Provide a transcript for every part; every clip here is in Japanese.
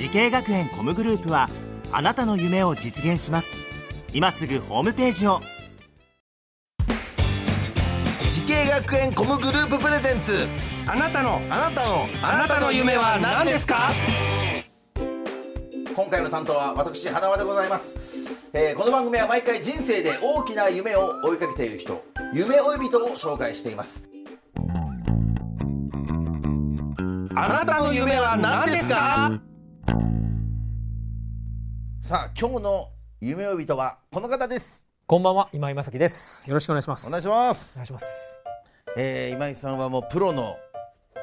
滋慶学園 COMグループはあなたの夢を実現します。今すぐホームページを。滋慶学園 COMグループ presents。あなたのあなたのあなたの夢は何ですか？今回の担当は私花輪でございます、えーこの番組は毎回人生で大きな夢を追いかけている人夢追い人を紹介しています。あなたの夢は何ですか？さあ今日の夢追い人はこの方です。こんばんは今井正樹です。よろしくお願いします。お願いします。お願いします。えー今井さんはもうプロの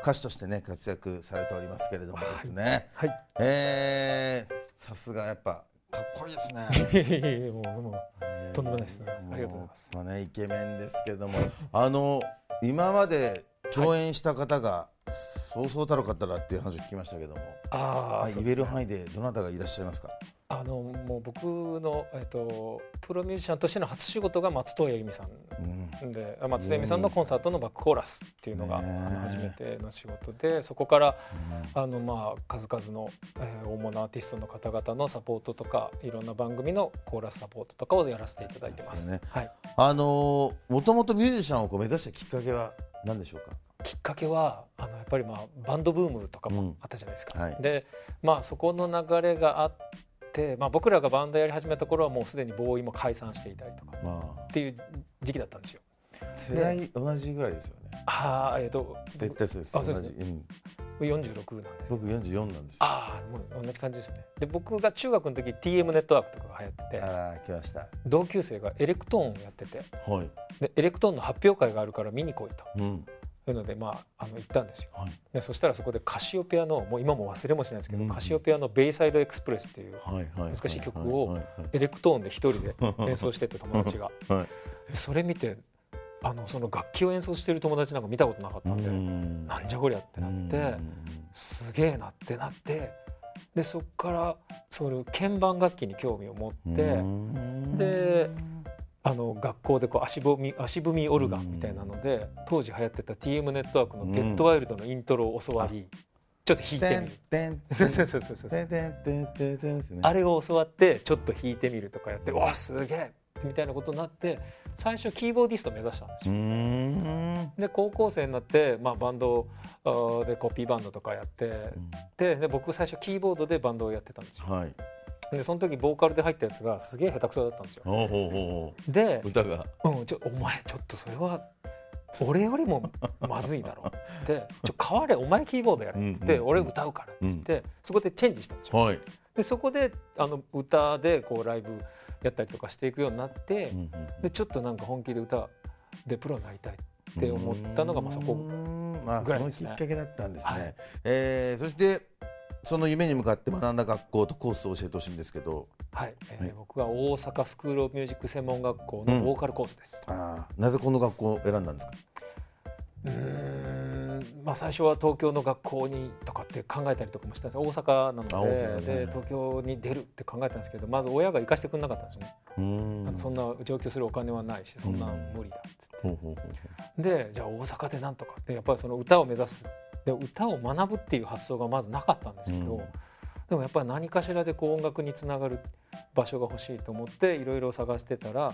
歌手としてね活躍されておりますけれどもですね、はい。えーさすがやっぱかっこいいですね。もうもうとんでもないです。ねありがとうございます。もうねイケメンですけども。あの今まで共演した方が、そうそうたる方だっていう話を聞きましたけども、ああ、はい言える範囲でどなたがいらっしゃいますか？あのもう僕のえっとプロミュージシャンとしての初仕事が松任谷由実さうん。んであ松任谷由実さんのコンサートのバックコーラスっていうのが、初めての仕事でそこからあのまあ数々の、えー大物アーティストの方々のサポートとかいろんな番組のコーラスサポートとかをやらせていただいてま。ですすよね。はい。あのもともとミュージシャンをこう目指したきっかけは何でしょうか？きっかけはあのやっぱりまあバンドブームとかもあったじゃないですか。うんはい。でまあそこの流れがあって、まあ、僕らがバンドやり始めた頃はもうすでにボーイも解散していたりとかまっていう時期だったんですよ。あ世代同じぐらいですよね。ああえっ、と絶対そうです。あ同じ、うん、僕46なんで。す。僕44なんですああもう同じ感じですよね。で僕が中学の時 TM ネットワークとかが流行っててあら来ました。同級生がエレクトーンをやっててはい、でエレクトーンの発表会があるから見に来いと。うんいうのでまああの行ったんですよ。はい。でそしたらそこでカシオペアのもう今も忘れもしないですけど、うんカシオペアの「ベイサイドエクスプレス」っていう難しい曲をエレクトーンで一人で 演奏してて友達が。はい。でそれ見てあのその楽器を演奏してる友達なんか見たことなかったんで、うん。なんじゃこりゃってなって、うん。すげえなってなってでそこからその鍵盤楽器に興味を持って、うん。であの学校でこう足踏み足踏みオルガンみたいなので当時流行ってた TM ネットワークの「ゲットワイルドのイントロを教わり、ちょっと弾いてみる。あれを教わってちょっと弾いてみるとかやって、うわすげえみたいなことになって最初キーボーディスト目指したんですうよ。ん。で高校生になって、まあ、バンドでコピーバンドとかやってでで僕最初キーボードでバンドをやってたんですよ。はいでその時ボーカルで入ったやつがすげえ下手くそだったんですよ。ほうほうほうほでう、歌が。うん、ちょお前ちょっとそれは俺よりもまずいだろ。でちょ変われお前キーボードやれ。っつって、俺歌うから。っつって、そこでチェンジしたんですよ。はい。でそこであの歌でこうライブやったりとかしていくようになって、でちょっとなんか本気で歌でプロになりたいって思ったのがまあそこぐらいですね。きっかけだったんですはい。ねえーそしてその夢に向かって学んだ学校とコースを教えてほしいんですけど。はい、えーはい。僕は大阪スクール・オブ・ミュージック専門学校のボーカルコースです。あー。なぜこの学校を選んだんですか？うーん。まあ、最初は東京の学校にとかって考えたりとかもしたんです。大阪なあのでねで東京に出るって考えたんですけどまず親が行かせてくれなかったんですよね、あのそんな上京するお金はないしそんな無理だってほうほうほう。でじゃあ大阪でなんとかってやっぱりその歌を目指すで歌を学ぶっていう発想がまずなかったんですけど、うん。でもやっぱり何かしらでこう音楽につながる場所が欲しいと思っていろいろ探してたら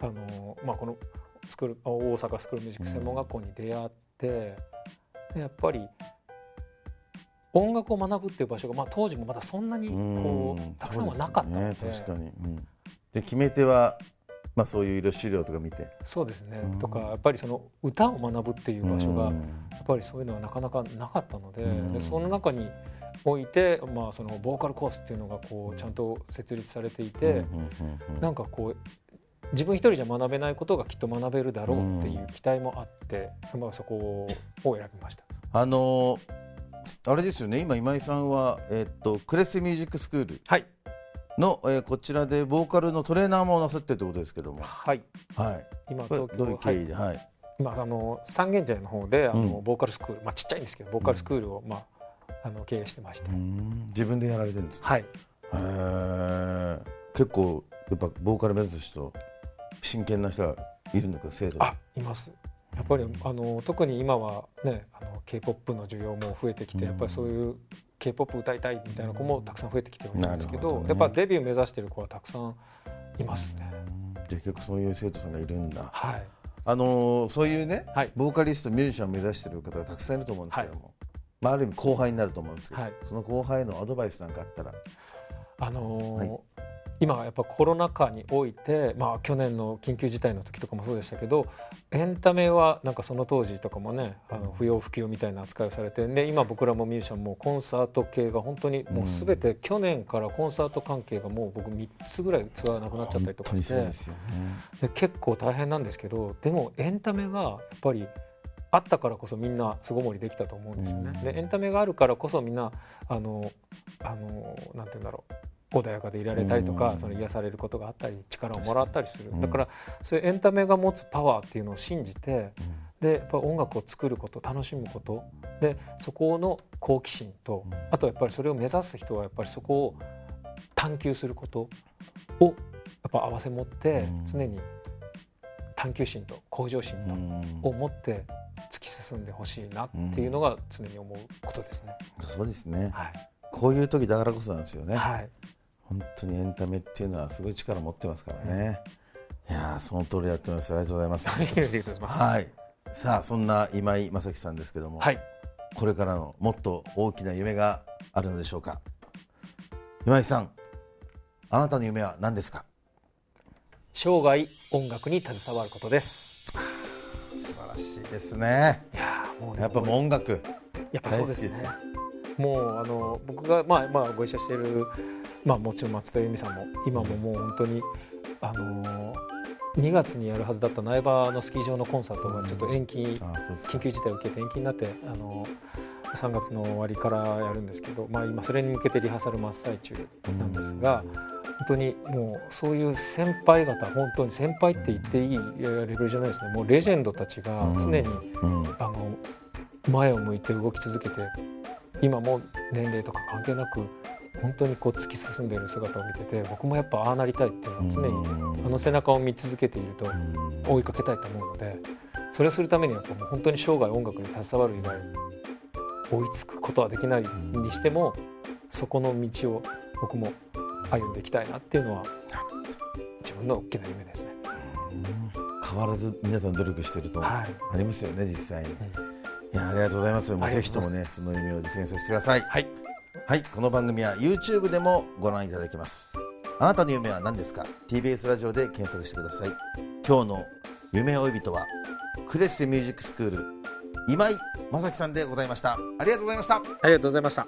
あの、まあ、このスクール大阪スクールミュージック専門学校に出会って、でやっぱり音楽を学ぶっていう場所が、まあ、当時もまだそんなにこううたくさんはなかったので。でね決め手はまあそういう色資料とか見て。そうですね、うん。とかやっぱりその歌を学ぶっていう場所が、うん。やっぱりそういうのはなかなかなかったので,、うん。でその中において、まあ、そのボーカルコースっていうのがこうちゃんと設立されていて、うんなんかこう自分一人じゃ学べないことがきっと学べるだろうっていう期待もあって、まあ、そこを選びました。あのーあれですよね。今今井さんは、えっとクレスミュージックスクールはいの、えーこちらでボーカルのトレーナーもなさってるってことですけども。はい。はい。今東京どういう経緯で？はい、今あの三軒茶屋の方であの、うん。ボーカルスクールまあちっちゃいんですけどボーカルスクールを、まああの経営してまして、うーん。自分でやられてるんですねはい。へえ結構やっぱボーカル目指す人真剣な人がいるんだけど生徒であいます。やっぱりあの特に今はねあの K-POP の需要も増えてきて、うんやっぱりそういう K-POP 歌いたいみたいな子もたくさん増えてきてはいるんですけどね。やっぱデビュー目指してる子はたくさんいますね。結構そういう生徒さんがいるんだ。はい。あのーそういうね、はい。ボーカリストミュージシャンを目指している方がたくさんいると思うんですけども、まあ、ある意味後輩になると思うんですけど、はい。その後輩へのアドバイスなんかあったら。あのーはい今はやっぱコロナ禍において、まあ、去年の緊急事態の時とかもそうでしたけどエンタメはなんかその当時とかもねあの不要不急みたいな扱いをされてで今僕らもミュージシャンもコンサート系が本当にもう全て去年からコンサート関係がもう僕3つぐらいツアーなくなっちゃったりとかしてそうですよね。で結構大変なんですけどでもエンタメがやっぱりあったからこそみんな巣ごもりできたと思うんですよね。うん。でエンタメがあるからこそみんなあのあのなんて言うんだろう穏やかでいられたりとか、うん。その癒されることがあったり力をもらったりする、うんだからそういうエンタメが持つパワーっていうのを信じてでやっぱ音楽を作ること楽しむことでそこの好奇心とうん。あとやっぱりそれを目指す人はやっぱりそこを探求することをやっぱ合わせ持ってうん。常に探求心と向上心とうん。を持って突き進んでほしいなっていうのが常に思うことですね。そうですね。はい、こういう時だからこそなんですよね、はい、本当にエンタメっていうのはすごい力持ってますからね、いやーその通りやってますありがとうございます。ありがとうございます。はい。さあそんな今井正樹さんですけども、はい、これからのもっと大きな夢があるのでしょうか。今井さんあなたの夢は何ですか？生涯音楽に携わることです。素晴らしいですね。いやーもうねやっぱ音楽やっぱそうです大好ね。もうあの僕がまあまあご一緒しているまあもちろん松田由美さんも今ももう本当にあの2月にやるはずだった苗場のスキー場のコンサートがちょっと延期緊急事態を受けて延期になってあの3月の終わりからやるんですけど、まあ、今それに向けてリハーサル真っ最中なんですが本当にもうそういう先輩方本当に先輩って言っていいレベルじゃないですね。もうレジェンドたちが常にうん。あの前を向いて動き続けて今も年齢とか関係なく本当にこう突き進んでいる姿を見てて僕もやっぱああなりたいっていうのは常にあの背中を見続けていると追いかけたいと思うのでそれをするためにはもう本当に生涯音楽に携わる以外追いつくことはできないにしてもそこの道を僕も歩んでいきたいなっていうのは自分の大きな夢ですね。変わらず皆さん努力してるとあはい。りますよね実際に、ん。いやありがとうございます。もうぜひともねその夢を実現させてください。はい、はいこの番組は YouTube でもご覧いただけます。あなたの夢は何ですか？TBS ラジオで検索してください。今日の夢追い人はクレッセミュージックスクール今井正樹さんでございました。ありがとうございました。ありがとうございました。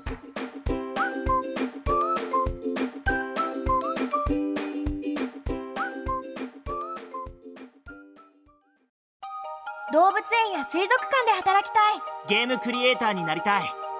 動物園や水族館で働きたい。ゲームクリエイターになりたい